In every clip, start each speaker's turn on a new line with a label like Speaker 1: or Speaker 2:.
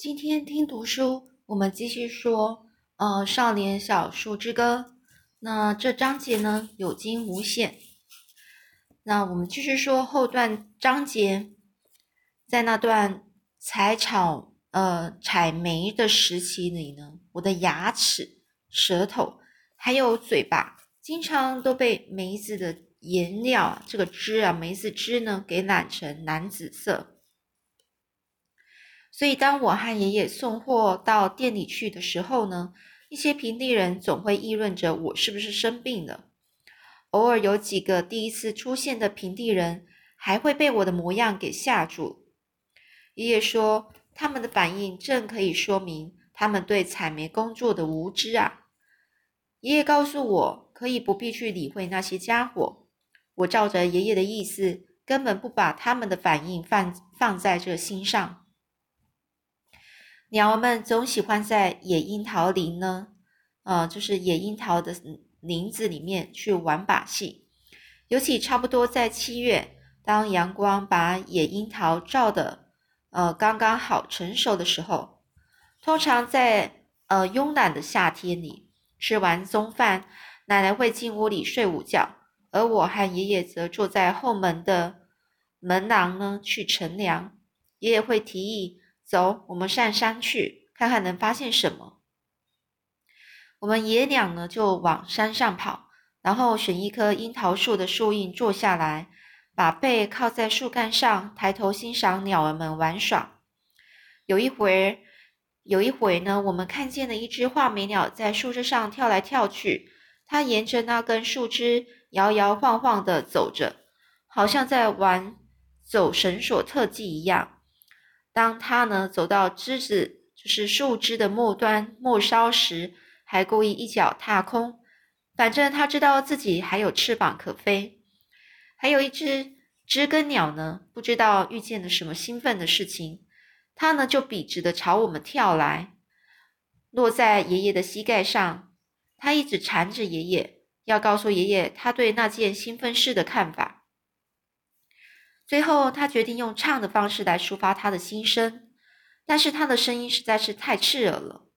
Speaker 1: 今天听读书，我们继续说，呃，《少年小树之歌》。那这章节呢，有惊无险。那我们继续说后段章节，在那段采草、呃采梅的时期里呢，我的牙齿、舌头还有嘴巴，经常都被梅子的颜料这个汁啊，梅子汁呢，给染成蓝紫色。所以，当我和爷爷送货到店里去的时候呢，一些平地人总会议论着我是不是生病了。偶尔有几个第一次出现的平地人，还会被我的模样给吓住。爷爷说，他们的反应正可以说明他们对采煤工作的无知啊。爷爷告诉我，可以不必去理会那些家伙。我照着爷爷的意思，根本不把他们的反应放放在这心上。鸟儿们总喜欢在野樱桃林呢，呃，就是野樱桃的林子里面去玩把戏。尤其差不多在七月，当阳光把野樱桃照的呃刚刚好成熟的时候，通常在呃慵懒的夏天里，吃完中饭，奶奶会进屋里睡午觉，而我和爷爷则坐在后门的门廊呢去乘凉。爷爷会提议。走，我们上山去看看能发现什么。我们爷俩呢就往山上跑，然后选一棵樱桃树的树荫坐下来，把背靠在树干上，抬头欣赏鸟儿们玩耍。有一回，有一回呢，我们看见了一只画眉鸟在树枝上跳来跳去，它沿着那根树枝摇摇晃晃地走着，好像在玩走绳索特技一样。当他呢走到枝子，就是树枝的末端末梢时，还故意一脚踏空，反正他知道自己还有翅膀可飞。还有一只知更鸟呢，不知道遇见了什么兴奋的事情，它呢就笔直的朝我们跳来，落在爷爷的膝盖上。他一直缠着爷爷，要告诉爷爷他对那件兴奋事的看法。最后，他决定用唱的方式来抒发他的心声，但是他的声音实在是太刺耳了。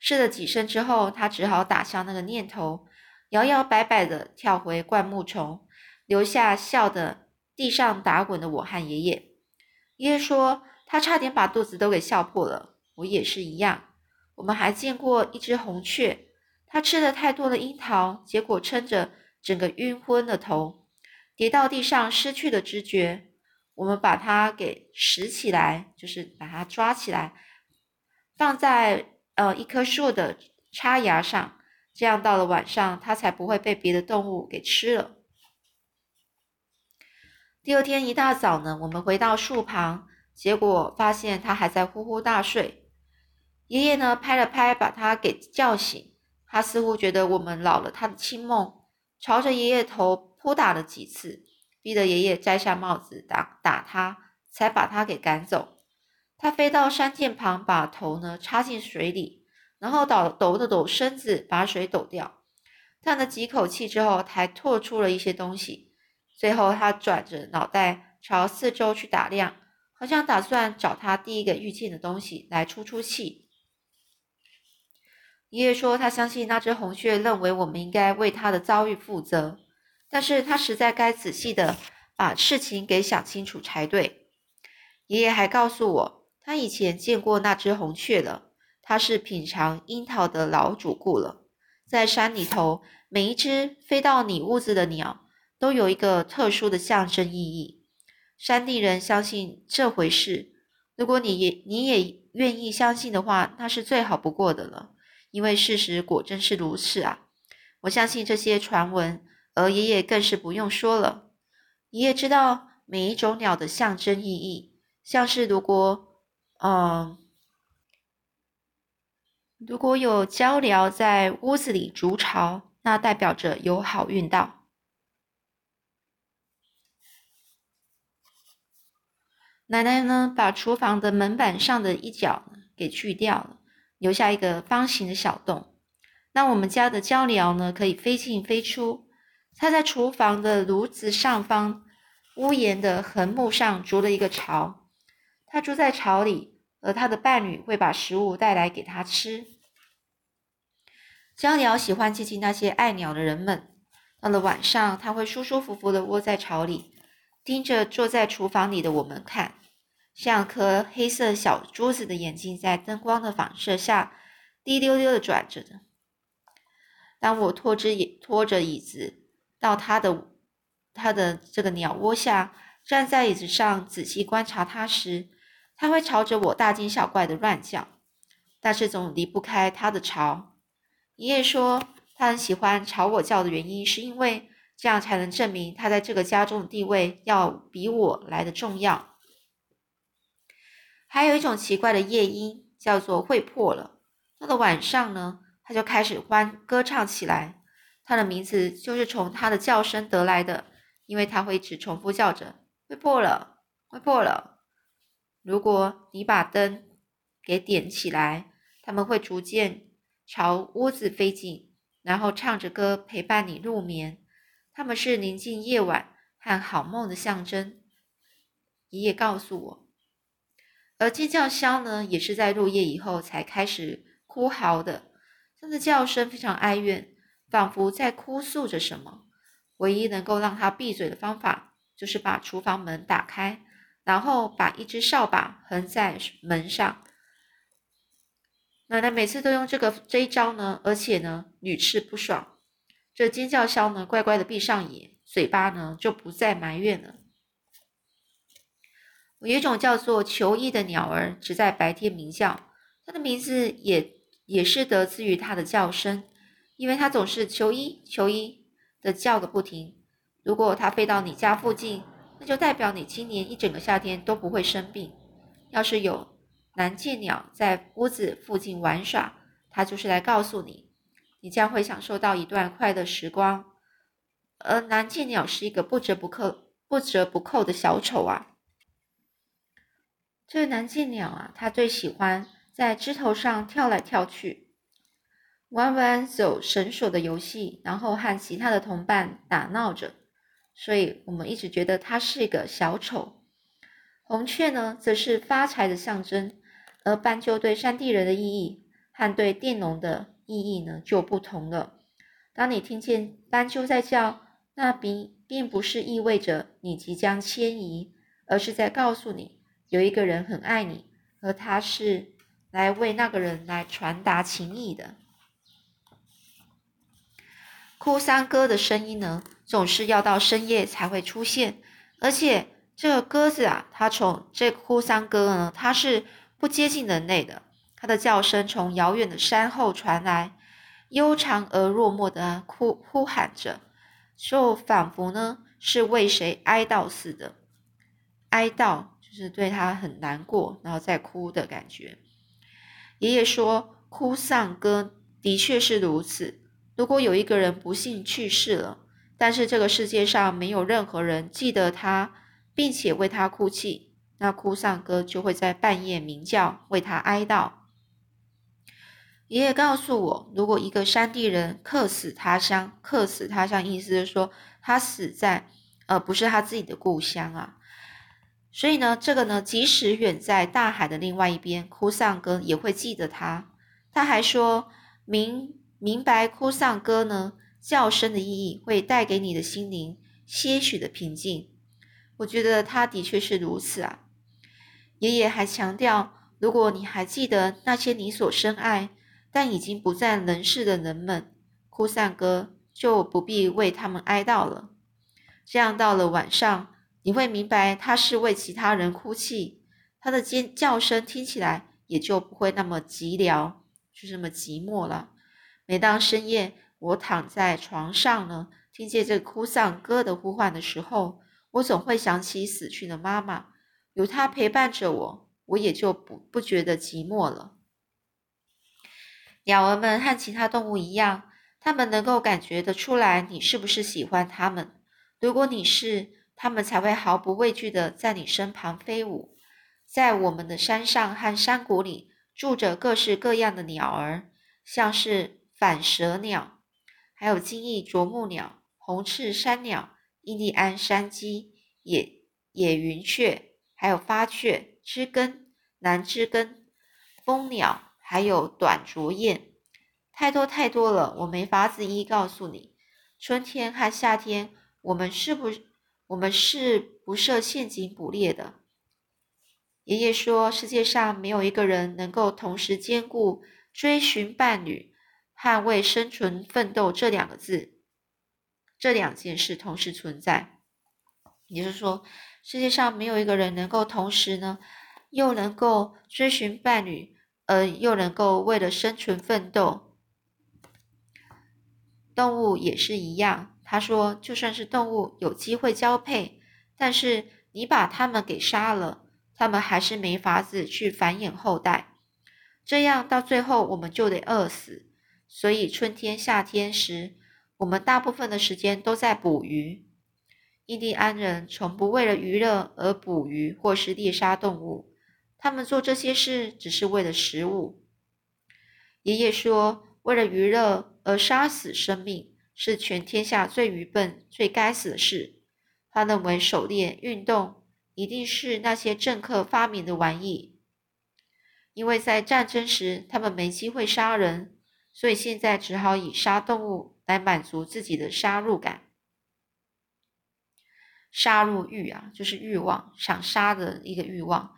Speaker 1: 试了几声之后，他只好打消那个念头，摇摇摆摆地跳回灌木丛，留下笑得地上打滚的我和爷爷。爷爷说，他差点把肚子都给笑破了。我也是一样。我们还见过一只红雀，它吃了太多的樱桃，结果撑着整个晕昏了头，跌到地上，失去了知觉。我们把它给拾起来，就是把它抓起来，放在呃一棵树的插芽上，这样到了晚上，它才不会被别的动物给吃了。第二天一大早呢，我们回到树旁，结果发现它还在呼呼大睡。爷爷呢拍了拍，把它给叫醒。他似乎觉得我们扰了他的清梦，朝着爷爷头扑打了几次。逼得爷爷摘下帽子打打他，才把他给赶走。他飞到山涧旁，把头呢插进水里，然后抖抖了抖身子，把水抖掉。叹了几口气之后，才吐出了一些东西。最后，他转着脑袋朝四周去打量，好像打算找他第一个遇见的东西来出出气。爷爷说，他相信那只红雀认为我们应该为他的遭遇负责。但是他实在该仔细的把事情给想清楚才对。爷爷还告诉我，他以前见过那只红雀了，它是品尝樱桃的老主顾了。在山里头，每一只飞到你屋子的鸟，都有一个特殊的象征意义。山地人相信这回事。如果你也你也愿意相信的话，那是最好不过的了。因为事实果真是如此啊！我相信这些传闻。而爷爷更是不用说了。爷爷知道每一种鸟的象征意义，像是如果，嗯，如果有鹪鹩在屋子里筑巢，那代表着有好运到。奶奶呢，把厨房的门板上的一角给去掉了，留下一个方形的小洞，那我们家的鹪鹩呢，可以飞进飞出。他在厨房的炉子上方屋檐的横木上筑了一个巢，他住在巢里，而他的伴侣会把食物带来给他吃。江鸟喜欢接近那些爱鸟的人们。到了晚上，它会舒舒服服地窝在巢里，盯着坐在厨房里的我们看，像颗黑色小珠子的眼睛在灯光的反射下滴溜溜地转着的。当我拖着椅拖着椅子到他的他的这个鸟窝下，站在椅子上仔细观察它时，它会朝着我大惊小怪的乱叫，但是总离不开它的巢。爷爷说，他很喜欢朝我叫的原因，是因为这样才能证明他在这个家中的地位要比我来的重要。还有一种奇怪的夜莺，叫做会破了。到了晚上呢，它就开始欢歌唱起来。它的名字就是从它的叫声得来的，因为它会一直重复叫着“会破了，会破了”。如果你把灯给点起来，它们会逐渐。朝屋子飞进，然后唱着歌陪伴你入眠。他们是宁静夜晚和好梦的象征。爷爷告诉我，而尖叫枭呢，也是在入夜以后才开始哭嚎的。它的叫声非常哀怨，仿佛在哭诉着什么。唯一能够让他闭嘴的方法，就是把厨房门打开，然后把一只扫把横在门上。奶奶每次都用这个这一招呢，而且呢屡试不爽。这尖叫声呢，乖乖的闭上眼，嘴巴呢就不再埋怨了。有一种叫做求衣的鸟儿，只在白天鸣叫，它的名字也也是得自于它的叫声，因为它总是求衣求衣的叫个不停。如果它飞到你家附近，那就代表你今年一整个夏天都不会生病。要是有。南界鸟在屋子附近玩耍，它就是来告诉你，你将会享受到一段快乐时光。而南界鸟是一个不折不扣、不折不扣的小丑啊。这个南界鸟啊，它最喜欢在枝头上跳来跳去，玩玩走绳索的游戏，然后和其他的同伴打闹着。所以我们一直觉得他是一个小丑。红雀呢，则是发财的象征。而斑鸠对山地人的意义和对佃农的意义呢就不同了。当你听见斑鸠在叫，那并并不是意味着你即将迁移，而是在告诉你有一个人很爱你，而他是来为那个人来传达情谊的。哭丧歌的声音呢，总是要到深夜才会出现，而且这个鸽子啊，它从这哭丧歌呢，它是。不接近人类的，它的叫声从遥远的山后传来，悠长而落寞的哭呼喊着，就仿佛呢是为谁哀悼似的。哀悼就是对他很难过，然后再哭的感觉。爷爷说，哭丧歌的确是如此。如果有一个人不幸去世了，但是这个世界上没有任何人记得他，并且为他哭泣。那哭丧歌就会在半夜鸣叫，为他哀悼。爷爷告诉我，如果一个山地人客死他乡，客死他乡意思是说他死在呃不是他自己的故乡啊。所以呢，这个呢，即使远在大海的另外一边，哭丧歌也会记得他。他还说明明白哭丧歌呢叫声的意义，会带给你的心灵些许的平静。我觉得他的确是如此啊。爷爷还强调，如果你还记得那些你所深爱但已经不在人世的人们，哭丧歌就不必为他们哀悼了。这样到了晚上，你会明白他是为其他人哭泣，他的尖叫声听起来也就不会那么寂寥，就这么寂寞了。每当深夜我躺在床上呢，听见这哭丧歌的呼唤的时候，我总会想起死去的妈妈。有她陪伴着我，我也就不不觉得寂寞了。鸟儿们和其他动物一样，它们能够感觉得出来你是不是喜欢它们。如果你是，它们才会毫不畏惧的在你身旁飞舞。在我们的山上和山谷里，住着各式各样的鸟儿，像是板蛇鸟，还有金翼啄木鸟、红翅山鸟、印第安山鸡、野野云雀。还有发雀、知更、南枝根、蜂鸟，还有短啄雁，太多太多了，我没法子一一告诉你。春天和夏天，我们是不，我们是不设陷阱捕猎的。爷爷说，世界上没有一个人能够同时兼顾追寻伴侣捍卫生存奋斗这两个字，这两件事同时存在。也就是说，世界上没有一个人能够同时呢，又能够追寻伴侣，呃，又能够为了生存奋斗。动物也是一样。他说，就算是动物有机会交配，但是你把它们给杀了，它们还是没法子去繁衍后代。这样到最后，我们就得饿死。所以，春天、夏天时，我们大部分的时间都在捕鱼。印第安人从不为了娱乐而捕鱼或是猎杀动物，他们做这些事只是为了食物。爷爷说，为了娱乐而杀死生命是全天下最愚笨、最该死的事。他认为狩猎运动一定是那些政客发明的玩意，因为在战争时他们没机会杀人，所以现在只好以杀动物来满足自己的杀戮感。杀戮欲啊，就是欲望，想杀的一个欲望。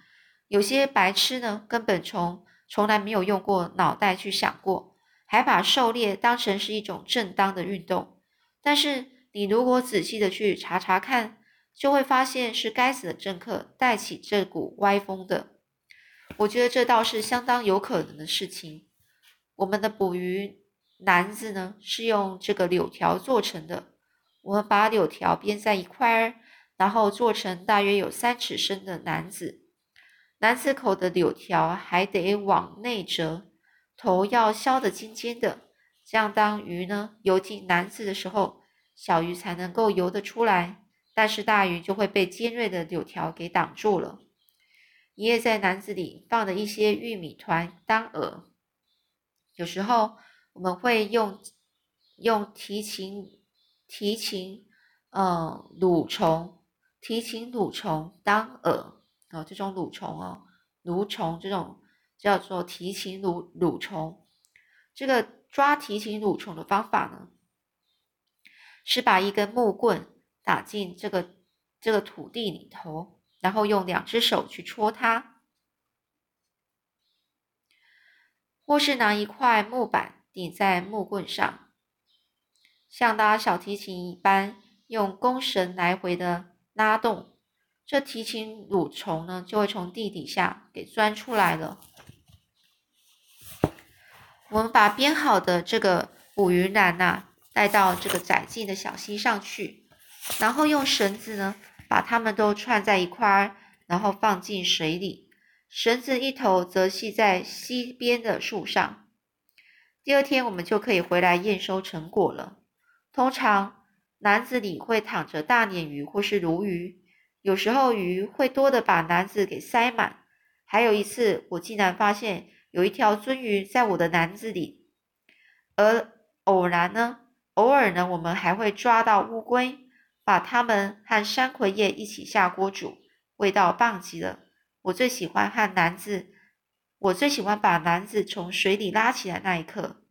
Speaker 1: 有些白痴呢，根本从从来没有用过脑袋去想过，还把狩猎当成是一种正当的运动。但是你如果仔细的去查查看，就会发现是该死的政客带起这股歪风的。我觉得这倒是相当有可能的事情。我们的捕鱼篮子呢，是用这个柳条做成的，我们把柳条编在一块儿。然后做成大约有三尺深的篮子，篮子口的柳条还得往内折，头要削得尖尖的，这样当鱼呢游进篮子的时候，小鱼才能够游得出来，但是大鱼就会被尖锐的柳条给挡住了。爷爷在篮子里放了一些玉米团当饵，有时候我们会用用提琴提琴，呃，蠕虫。提琴蠕虫当饵哦，这种蠕虫哦，蠕虫这种叫做提琴蠕蠕虫。这个抓提琴蠕虫的方法呢，是把一根木棍打进这个这个土地里头，然后用两只手去戳它，或是拿一块木板顶在木棍上，像拉小提琴一般，用弓绳来回的。拉动，这提琴蠕虫呢，就会从地底下给钻出来了。我们把编好的这个捕鱼篮呐，带到这个窄径的小溪上去，然后用绳子呢，把它们都串在一块儿，然后放进水里。绳子一头则系在溪边的树上。第二天，我们就可以回来验收成果了。通常。篮子里会躺着大鲶鱼或是鲈鱼，有时候鱼会多的把篮子给塞满。还有一次，我竟然发现有一条鳟鱼在我的篮子里。而偶然呢，偶尔呢，我们还会抓到乌龟，把它们和山葵叶一起下锅煮，味道棒极了。我最喜欢和男子，我最喜欢把男子从水里拉起来那一刻。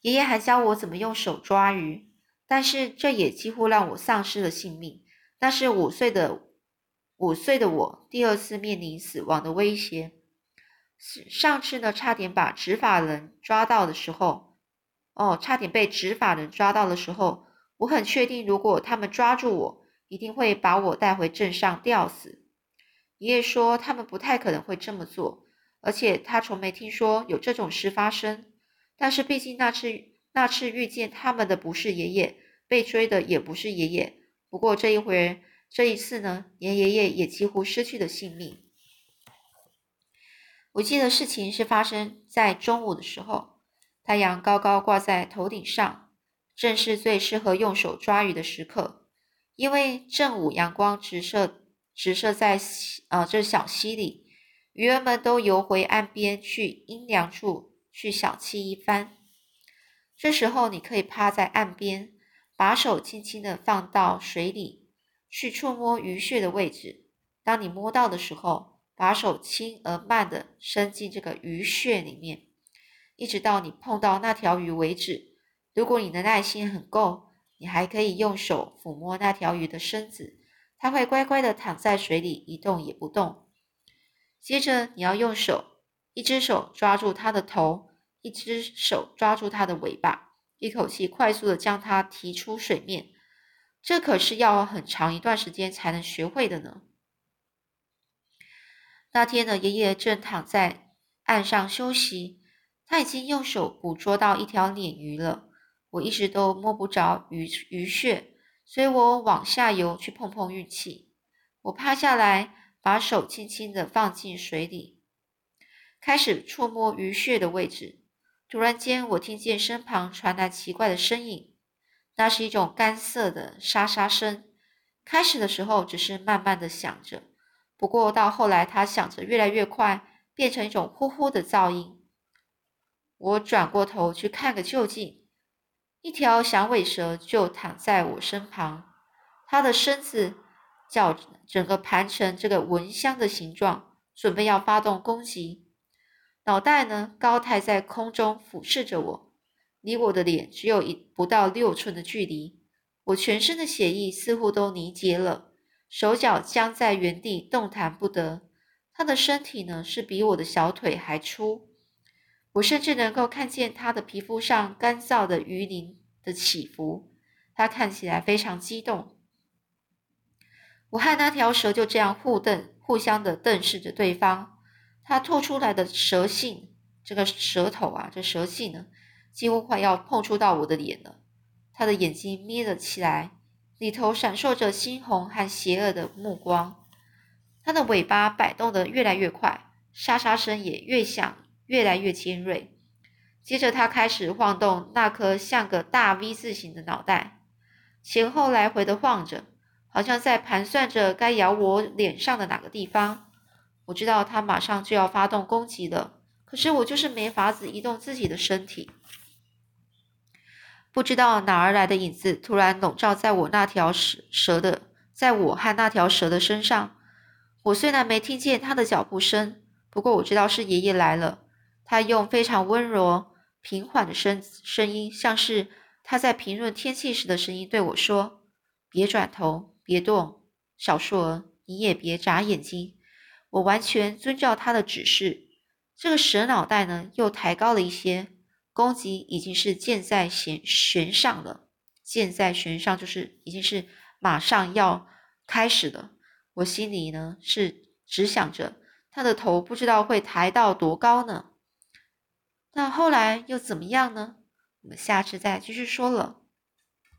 Speaker 1: 爷爷还教我怎么用手抓鱼，但是这也几乎让我丧失了性命。那是五岁的五岁的我第二次面临死亡的威胁。上次呢，差点把执法人抓到的时候，哦，差点被执法人抓到的时候，我很确定，如果他们抓住我，一定会把我带回镇上吊死。爷爷说他们不太可能会这么做，而且他从没听说有这种事发生。但是毕竟那次那次遇见他们的不是爷爷，被追的也不是爷爷。不过这一回这一次呢，连爷爷也几乎失去了性命。我记得事情是发生在中午的时候，太阳高高挂在头顶上，正是最适合用手抓鱼的时刻。因为正午阳光直射直射在呃这小溪里，鱼儿们都游回岸边去阴凉处。去小憩一番，这时候你可以趴在岸边，把手轻轻的放到水里，去触摸鱼穴的位置。当你摸到的时候，把手轻而慢的伸进这个鱼穴里面，一直到你碰到那条鱼为止。如果你的耐心很够，你还可以用手抚摸那条鱼的身子，它会乖乖的躺在水里一动也不动。接着你要用手，一只手抓住它的头，一只手抓住它的尾巴，一口气快速的将它提出水面。这可是要很长一段时间才能学会的呢。那天呢，爷爷正躺在岸上休息，他已经用手捕捉到一条鲶鱼了。我一直都摸不着鱼鱼穴，所以我往下游去碰碰运气。我趴下来，把手轻轻的放进水里，开始触摸鱼穴的位置。突然间，我听见身旁传来奇怪的声音。那是一种干涩的沙沙声，开始的时候只是慢慢的响着，不过到后来它响着越来越快，变成一种呼呼的噪音。我转过头去看个究竟，一条响尾蛇就躺在我身旁，它的身子叫整个盘成这个蚊香的形状，准备要发动攻击，脑袋呢高抬在空中俯视着我。离我的脸只有一不到六寸的距离，我全身的血液似乎都凝结了，手脚僵在原地动弹不得。他的身体呢是比我的小腿还粗，我甚至能够看见他的皮肤上干燥的鱼鳞的起伏。他看起来非常激动。我和那条蛇就这样互瞪，互相的瞪视着对方。他吐出来的蛇信，这个舌头啊，这蛇信呢？几乎快要碰触到我的脸了，他的眼睛眯了起来，里头闪烁着猩红和邪恶的目光。他的尾巴摆动得越来越快，沙沙声也越响，越来越尖锐。接着，他开始晃动那颗像个大 V 字形的脑袋，前后来回的晃着，好像在盘算着该咬我脸上的哪个地方。我知道他马上就要发动攻击了，可是我就是没法子移动自己的身体。不知道哪儿来的影子，突然笼罩在我那条蛇蛇的，在我和那条蛇的身上。我虽然没听见他的脚步声，不过我知道是爷爷来了。他用非常温柔、平缓的声声音，像是他在评论天气时的声音，对我说：“别转头，别动，小树儿，你也别眨眼睛。”我完全遵照他的指示。这个蛇脑袋呢，又抬高了一些。攻击已经是箭在弦弦上了，箭在弦上就是已经是马上要开始了。我心里呢是只想着他的头不知道会抬到多高呢。那后来又怎么样呢？我们下次再继续说了。